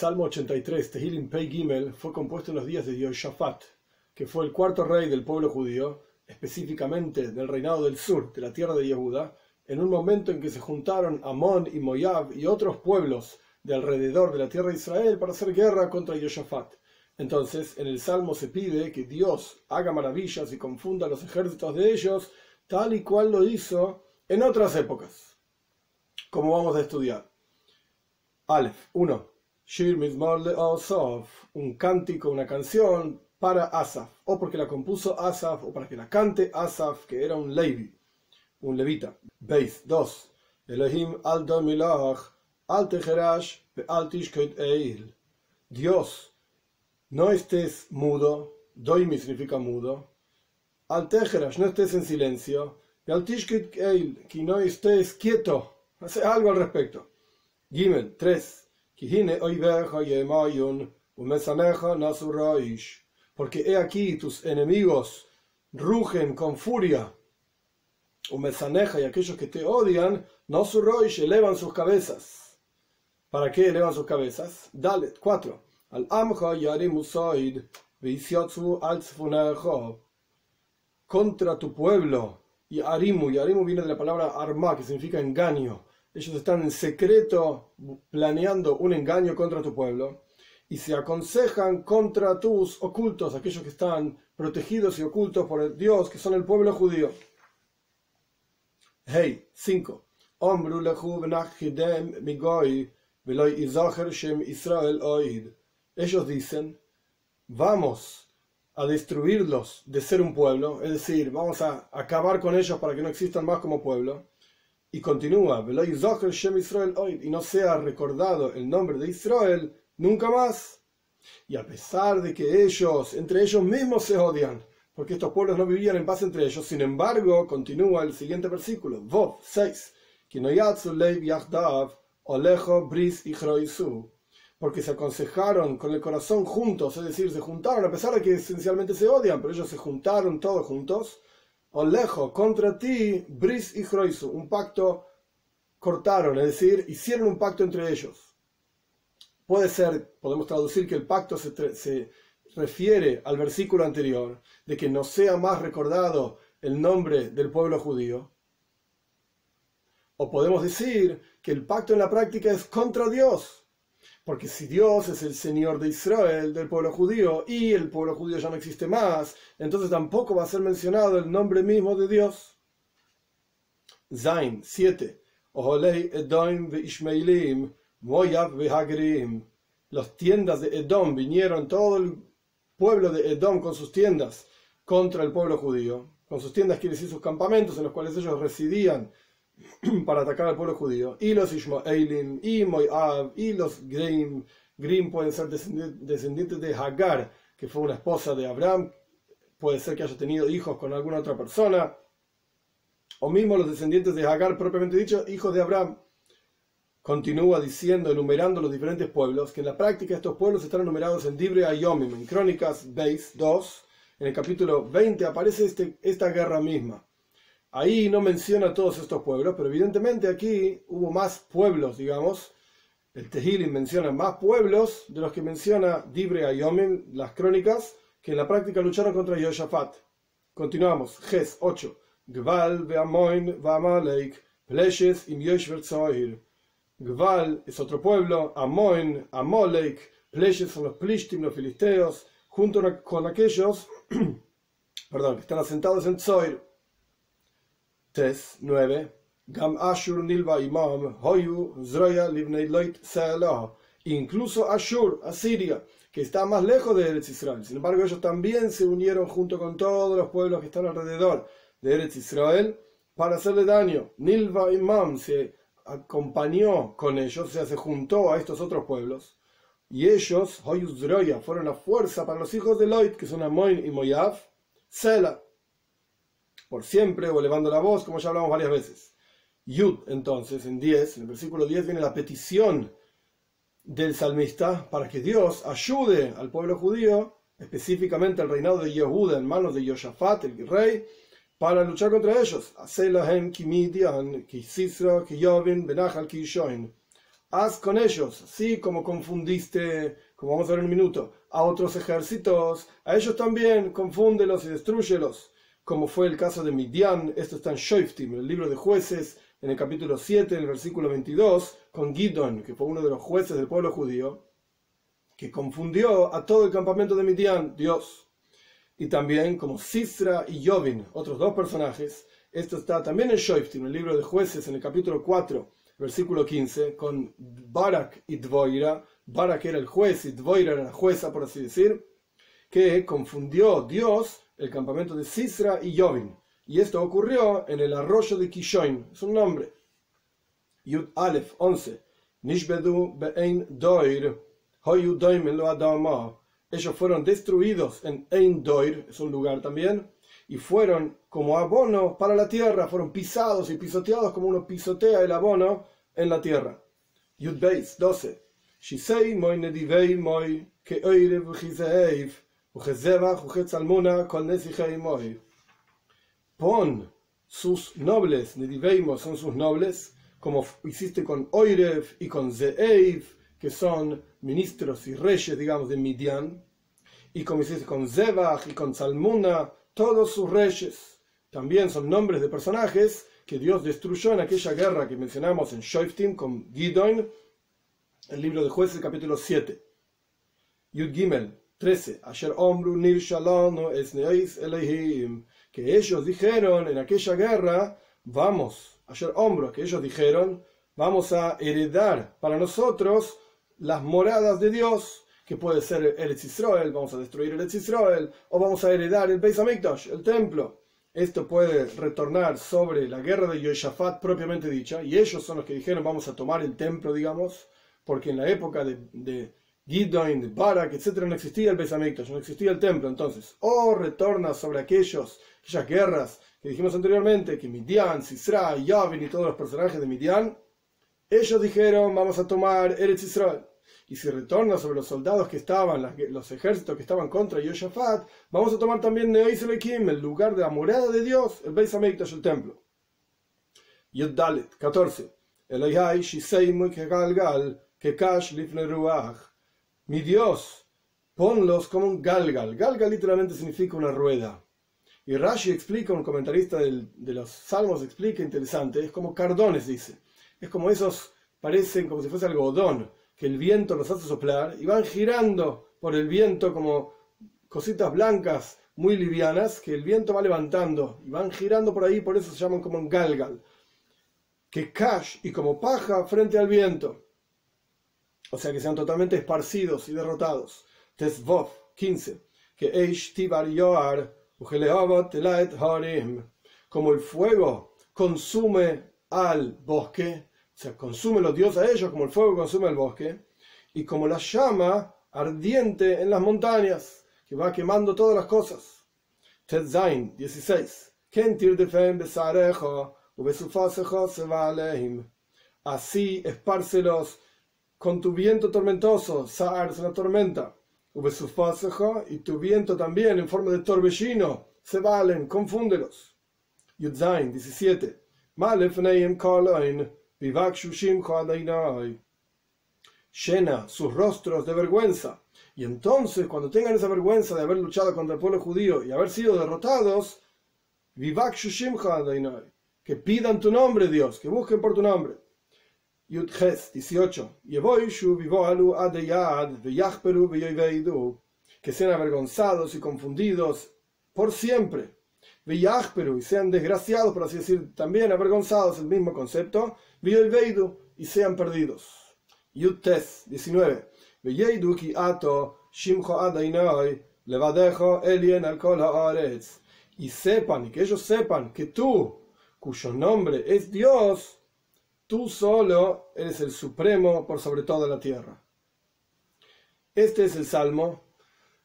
Salmo 83, Tehilim Pei Gimel, fue compuesto en los días de Yehoshaphat, que fue el cuarto rey del pueblo judío, específicamente del reinado del sur, de la tierra de Yehuda, en un momento en que se juntaron Amón y Moab y otros pueblos de alrededor de la tierra de Israel para hacer guerra contra Yehoshaphat. Entonces, en el Salmo se pide que Dios haga maravillas y confunda los ejércitos de ellos, tal y cual lo hizo en otras épocas, como vamos a estudiar. Aleph 1. Shir Mizmor le un cántico, una canción para Asaf, o porque la compuso Asaf, o para que la cante Asaf, que era un Levi, un levita. Beis 2. Elohim al domilach, al tejerash, al eil. Dios, no estés mudo, doimi significa mudo, al tejerash, no estés en silencio, y al eil, que no estés quieto, hace algo al respecto. Gimel 3. Porque he aquí tus enemigos rugen con furia. Y aquellos que te odian, su elevan sus cabezas. ¿Para qué elevan sus cabezas? Dale, 4. Al amja yarimusoid, contra tu pueblo. Y arimu, y arimu viene de la palabra arma, que significa engaño. Ellos están en secreto planeando un engaño contra tu pueblo y se aconsejan contra tus ocultos, aquellos que están protegidos y ocultos por el Dios, que son el pueblo judío. Hey, 5. Ellos dicen, vamos a destruirlos de ser un pueblo, es decir, vamos a acabar con ellos para que no existan más como pueblo. Y continúa, y no sea recordado el nombre de Israel nunca más. Y a pesar de que ellos, entre ellos mismos se odian, porque estos pueblos no vivían en paz entre ellos, sin embargo, continúa el siguiente versículo, Vov 6, porque se aconsejaron con el corazón juntos, es decir, se juntaron, a pesar de que esencialmente se odian, pero ellos se juntaron todos juntos, Olejo, contra ti, Bris y Hroisu, un pacto cortaron, es decir, hicieron un pacto entre ellos. Puede ser, podemos traducir que el pacto se refiere al versículo anterior, de que no sea más recordado el nombre del pueblo judío. O podemos decir que el pacto en la práctica es contra Dios, porque si Dios es el Señor de Israel, del pueblo judío, y el pueblo judío ya no existe más, entonces tampoco va a ser mencionado el nombre mismo de Dios. Zain 7. Los tiendas de Edom vinieron, todo el pueblo de Edom con sus tiendas contra el pueblo judío. Con sus tiendas quiere decir sus campamentos en los cuales ellos residían para atacar al pueblo judío. Y los Ishmaelim, y Moab, y los Grim. Pueden ser descendientes de Hagar, que fue una esposa de Abraham. Puede ser que haya tenido hijos con alguna otra persona. O mismo los descendientes de Hagar, propiamente dicho, hijos de Abraham. Continúa diciendo, enumerando los diferentes pueblos, que en la práctica estos pueblos están enumerados en Dibre Ayomim, en Crónicas Base 2. En el capítulo 20 aparece este, esta guerra misma. Ahí no menciona todos estos pueblos, pero evidentemente aquí hubo más pueblos, digamos. El Tehilim menciona más pueblos de los que menciona Dibre Ayomim, las crónicas, que en la práctica lucharon contra Yoshafat. Continuamos. Ges 8. Gval ve'amoin ve'amalek, pleshes im Gval es otro pueblo, Amoin, Amolek, Pleshes son los Plishtim, los filisteos, junto con aquellos perdón, que están asentados en Zoir. 3, 9. Gam Ashur Nilva Imam Hoyu Zroya Livnei Loit Incluso Ashur, Asiria, que está más lejos de Eretz Israel. Sin embargo, ellos también se unieron junto con todos los pueblos que están alrededor de Eretz Israel para hacerle daño. Nilva Imam se acompañó con ellos, o sea, se juntó a estos otros pueblos. Y ellos, Hoyu Zroya, fueron la fuerza para los hijos de Loit, que son Amoin y Moyav, Sela por siempre o elevando la voz, como ya hablamos varias veces. Yud, entonces, en 10, en el versículo 10 viene la petición del salmista para que Dios ayude al pueblo judío, específicamente al reinado de Yehuda en manos de Yoshafat, el rey, para luchar contra ellos. haz con ellos, así como confundiste, como vamos a ver en un minuto, a otros ejércitos, a ellos también confúndelos y destruyelos, como fue el caso de Midian, esto está en Shoiftim, el libro de jueces, en el capítulo 7, en el versículo 22, con Gidon, que fue uno de los jueces del pueblo judío, que confundió a todo el campamento de Midian, Dios. Y también como Sisra y Yovin, otros dos personajes, esto está también en Shoiftim, el libro de jueces, en el capítulo 4, versículo 15, con Barak y Dvoira. Barak era el juez y Dvoira era la jueza, por así decir, que confundió Dios el campamento de Sisra y Yovin. Y esto ocurrió en el arroyo de Kishoin, es un nombre. Yud Aleph 11. Nishbedu be'ein doir, hoyu doimen lo adama. Ellos fueron destruidos en Ein Doir, es un lugar también, y fueron como abono para la tierra, fueron pisados y pisoteados como uno pisotea el abono en la tierra. Yud Beis 12. Shisei moi nedivei moi ke oire Pon sus nobles, nediveimos son sus nobles, como hiciste con Oirev y con Zeeiv, que son ministros y reyes, digamos, de Midian, y como hiciste con Zebach y con Salmuna, todos sus reyes. También son nombres de personajes que Dios destruyó en aquella guerra que mencionamos en Shoiftim con Gidon, el libro de jueces capítulo 7. Yud Gimel 13. Asher Omru Nir Elohim. Que ellos dijeron en aquella guerra, vamos, ayer Omru, que ellos dijeron, vamos a heredar para nosotros las moradas de Dios, que puede ser el Israel, vamos a destruir el Israel, o vamos a heredar el Beis Hamikdash, el templo. Esto puede retornar sobre la guerra de Yoshafat propiamente dicha, y ellos son los que dijeron vamos a tomar el templo, digamos, porque en la época de Gideon, de Barak, etc., no existía el Beis Hamikdash, no existía el templo. Entonces, o retorna sobre aquellos, aquellas guerras que dijimos anteriormente, que Midian, Sisra, Yavin y todos los personajes de Midian, ellos dijeron vamos a tomar Eretz Israel y si retorna sobre los soldados que estaban, los ejércitos que estaban contra Yoshafat, vamos a tomar también Neois el lugar de la morada de Dios, el Beis Hamikdash, el templo. Yud Dalet, 14. Mi Dios, ponlos como un galgal. Galgal literalmente significa una rueda. Y Rashi explica, un comentarista de los salmos explica interesante, es como cardones, dice. Es como esos, parecen como si fuese algodón que el viento los hace soplar y van girando por el viento como cositas blancas muy livianas que el viento va levantando y van girando por ahí, por eso se llaman como un galgal. Que cash y como paja frente al viento. O sea que sean totalmente esparcidos y derrotados. Tesvov 15. Que Eish Tibar Yoar como el fuego consume al bosque o sea, consume los dioses a ellos como el fuego consume el bosque, y como la llama ardiente en las montañas, que va quemando todas las cosas. Zain 16. Así espárcelos con tu viento tormentoso, Saar es una tormenta, y tu viento también en forma de torbellino, se valen, confúndelos. Yudzain 17. Malefneim kaloin llena sus rostros de vergüenza. Y entonces, cuando tengan esa vergüenza de haber luchado contra el pueblo judío y haber sido derrotados, que pidan tu nombre, Dios, que busquen por tu nombre. Yudges 18. Que sean avergonzados y confundidos por siempre. Y sean desgraciados, por así decir, también avergonzados, el mismo concepto y sean perdidos. Yutes 19. Y sepan, y que ellos sepan que tú, cuyo nombre es Dios, tú solo eres el supremo por sobre toda la tierra. Este es el salmo.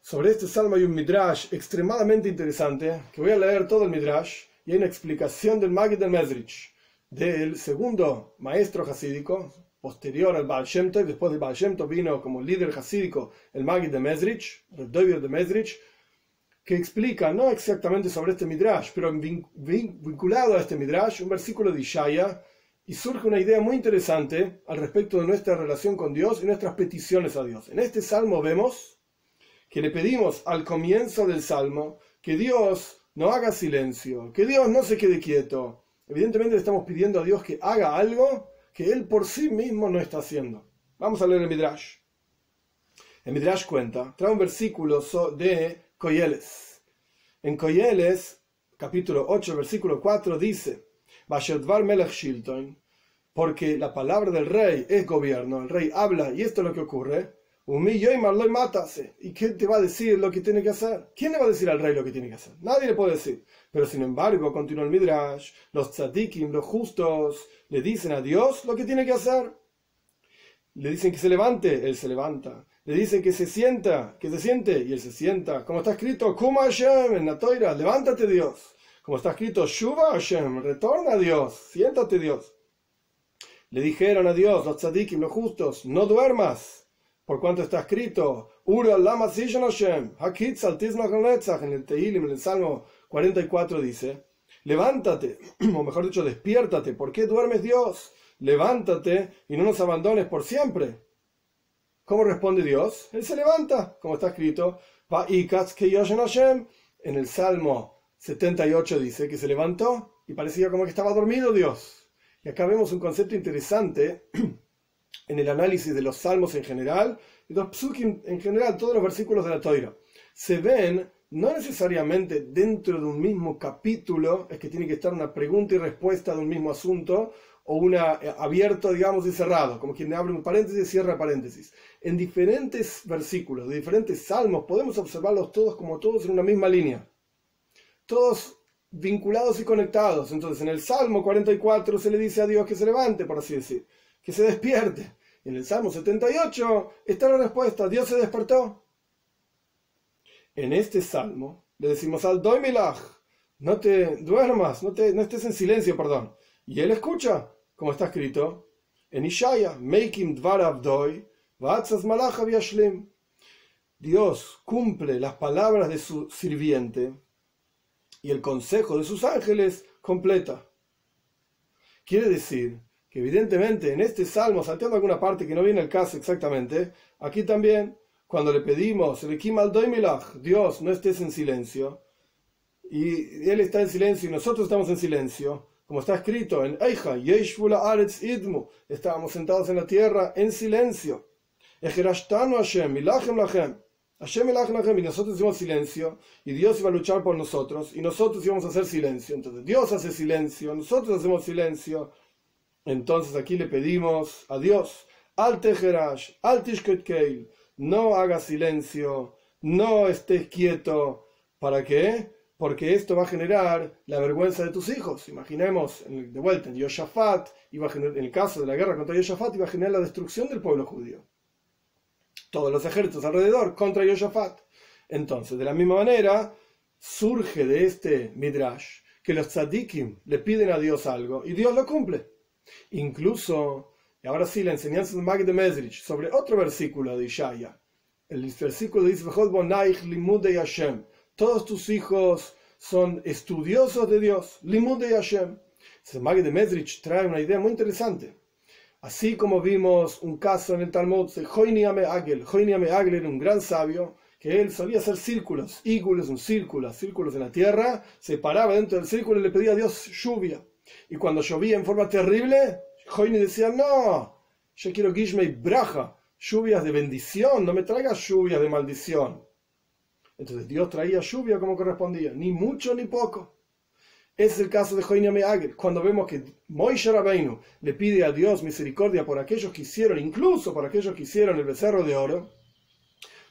Sobre este salmo hay un midrash extremadamente interesante, que voy a leer todo el midrash, y hay una explicación del Magid del Mesrich del segundo maestro hasídico, posterior al Baal Shem Tov, después del Baal Shem vino como líder hasídico el Magid de Mesrich, el de Mesrich, que explica, no exactamente sobre este Midrash, pero vinculado a este Midrash, un versículo de Ishaya, y surge una idea muy interesante al respecto de nuestra relación con Dios y nuestras peticiones a Dios. En este salmo vemos que le pedimos al comienzo del salmo que Dios no haga silencio, que Dios no se quede quieto. Evidentemente le estamos pidiendo a Dios que haga algo que Él por sí mismo no está haciendo. Vamos a leer el Midrash. El Midrash cuenta, trae un versículo de Coyeles. En Coyeles, capítulo 8, versículo 4, dice, porque la palabra del rey es gobierno, el rey habla y esto es lo que ocurre. Y malo y mátase. ¿Y quién te va a decir lo que tiene que hacer? ¿Quién le va a decir al rey lo que tiene que hacer? Nadie le puede decir. Pero sin embargo, continúa el Midrash, los tzadikim, los justos, le dicen a Dios lo que tiene que hacer. Le dicen que se levante, él se levanta. Le dicen que se sienta, que se siente, y él se sienta. Como está escrito, Kuma Hashem en la toira, levántate Dios. Como está escrito, Shuva Hashem, retorna a Dios, siéntate Dios. Le dijeron a Dios, los tzadikim, los justos, no duermas, por cuanto está escrito, Ura Lama Hashem, en el Tehilim, en el Salmo 44 dice, levántate, o mejor dicho, despiértate, ¿por qué duermes Dios? Levántate y no nos abandones por siempre. ¿Cómo responde Dios? Él se levanta, como está escrito, en el Salmo 78 dice que se levantó y parecía como que estaba dormido Dios. Y acá vemos un concepto interesante en el análisis de los salmos en general y los psukim en general, todos los versículos de la Toira. Se ven no necesariamente dentro de un mismo capítulo, es que tiene que estar una pregunta y respuesta de un mismo asunto, o una eh, abierto, digamos, y cerrado, como quien abre un paréntesis y cierra paréntesis. En diferentes versículos de diferentes salmos podemos observarlos todos como todos en una misma línea todos vinculados y conectados. Entonces, en el Salmo 44 se le dice a Dios que se levante, por así decir, que se despierte. En el Salmo 78 está la respuesta, Dios se despertó. En este Salmo le decimos al Doimilach, no te duermas, no, te, no estés en silencio, perdón. Y él escucha, como está escrito, en Ishaya, Making Dvar Dios cumple las palabras de su sirviente y el consejo de sus ángeles completa. Quiere decir que evidentemente en este salmo, salteando alguna parte que no viene el caso exactamente, aquí también, cuando le pedimos, Dios, no estés en silencio, y Él está en silencio y nosotros estamos en silencio, como está escrito en Eicha, Aretz Idmu, estábamos sentados en la tierra en silencio. Hashem, Lachem, y nosotros hicimos silencio, y Dios iba a luchar por nosotros, y nosotros íbamos a hacer silencio. Entonces Dios hace silencio, nosotros hacemos silencio. Entonces aquí le pedimos a Dios, al Tejerash, al Tishketkeil, no hagas silencio, no estés quieto. ¿Para qué? Porque esto va a generar la vergüenza de tus hijos. Imaginemos, de vuelta, en Yoshafat, iba a generar, en el caso de la guerra contra Yoshafat, iba a generar la destrucción del pueblo judío todos los ejércitos alrededor contra Yoshafat. Entonces, de la misma manera, surge de este midrash que los tzadikim le piden a Dios algo y Dios lo cumple. Incluso, y ahora sí, la enseñanza de Mag de Mesrich sobre otro versículo de Ishaya. El versículo dice: Todos tus hijos son estudiosos de Dios. Limud de Hashem. Mag de Mesrich trae una idea muy interesante. Así como vimos un caso en el Talmud Joiniame Agel. Joiniame Agel un gran sabio que él solía hacer círculos, ígulos, un círculo, círculos en la tierra, se paraba dentro del círculo y le pedía a Dios lluvia. Y cuando llovía en forma terrible, Joini decía, no, yo quiero Gishmei Braja, lluvias de bendición, no me traigas lluvias de maldición. Entonces Dios traía lluvia como correspondía, ni mucho ni poco. Es el caso de Joiname Agel, cuando vemos que Moishe Rabbeinu le pide a Dios misericordia por aquellos que hicieron, incluso por aquellos que hicieron el becerro de oro.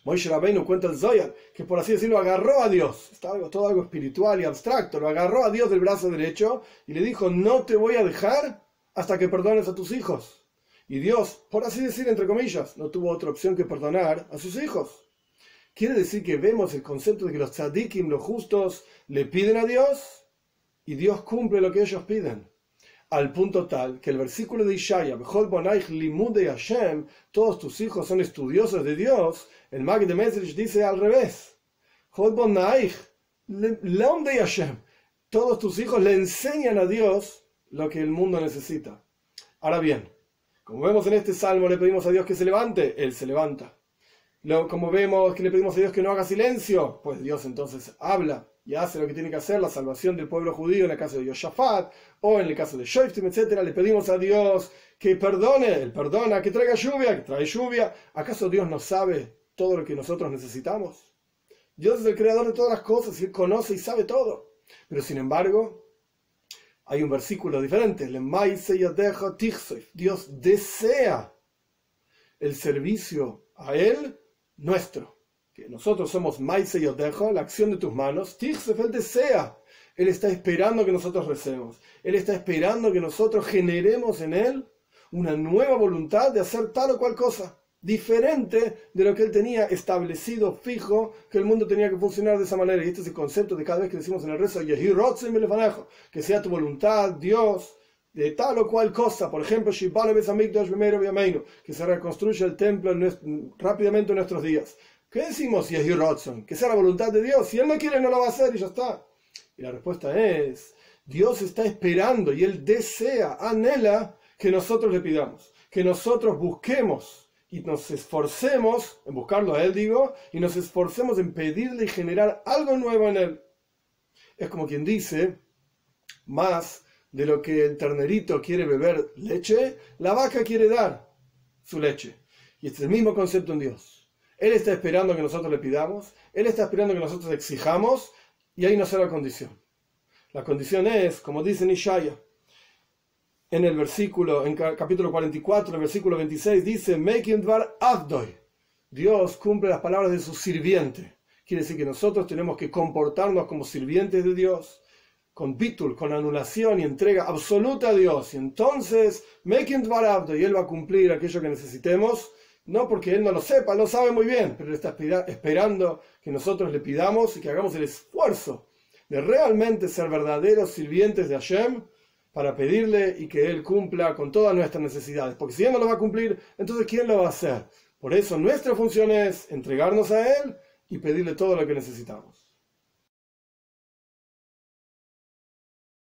Moishe Rabbeinu cuenta el Zoyar, que por así decirlo agarró a Dios, estaba todo algo espiritual y abstracto, lo agarró a Dios del brazo derecho y le dijo, no te voy a dejar hasta que perdones a tus hijos. Y Dios, por así decir, entre comillas, no tuvo otra opción que perdonar a sus hijos. Quiere decir que vemos el concepto de que los tzadikim, los justos, le piden a Dios y Dios cumple lo que ellos piden. Al punto tal que el versículo de Ishaya, Hashem, todos tus hijos son estudiosos de Dios, el Mag de Mesrich dice al revés. Todos tus hijos le enseñan a Dios lo que el mundo necesita. Ahora bien, como vemos en este salmo, le pedimos a Dios que se levante, Él se levanta. como vemos que le pedimos a Dios que no haga silencio, pues Dios entonces habla y hace lo que tiene que hacer, la salvación del pueblo judío en el caso de Yoshafat o en el caso de Shoiftim, etc. Le pedimos a Dios que perdone, Él perdona, que traiga lluvia, que trae lluvia. ¿Acaso Dios no sabe todo lo que nosotros necesitamos? Dios es el creador de todas las cosas y Él conoce y sabe todo. Pero sin embargo, hay un versículo diferente. Dios desea el servicio a Él nuestro. Nosotros somos Maise Yodejo, la acción de tus manos. Tichsef, Él desea. Él está esperando que nosotros recemos. Él está esperando que nosotros generemos en Él una nueva voluntad de hacer tal o cual cosa diferente de lo que él tenía establecido, fijo, que el mundo tenía que funcionar de esa manera. Y este es el concepto de cada vez que decimos en el rezo, que sea tu voluntad, Dios, de tal o cual cosa. Por ejemplo, que se reconstruya el templo rápidamente en nuestros días. ¿Qué decimos Que sea la voluntad de Dios. Si Él no quiere, no lo va a hacer y ya está. Y la respuesta es, Dios está esperando y Él desea, anhela que nosotros le pidamos, que nosotros busquemos y nos esforcemos en buscarlo a Él, digo, y nos esforcemos en pedirle y generar algo nuevo en Él. Es como quien dice, más de lo que el ternerito quiere beber leche, la vaca quiere dar su leche. Y este es el mismo concepto en Dios. Él está esperando que nosotros le pidamos, Él está esperando que nosotros exijamos, y ahí no será la condición. La condición es, como dice Nishaya, en el versículo, en capítulo 44, en el versículo 26, dice, dvar avdoy. Dios cumple las palabras de su sirviente. Quiere decir que nosotros tenemos que comportarnos como sirvientes de Dios, con bitul, con anulación y entrega absoluta a Dios. Y entonces, dvar avdoy, Él va a cumplir aquello que necesitemos, no porque Él no lo sepa, lo sabe muy bien, pero está esperando que nosotros le pidamos y que hagamos el esfuerzo de realmente ser verdaderos sirvientes de Hashem para pedirle y que Él cumpla con todas nuestras necesidades. Porque si Él no lo va a cumplir, entonces ¿quién lo va a hacer? Por eso nuestra función es entregarnos a Él y pedirle todo lo que necesitamos.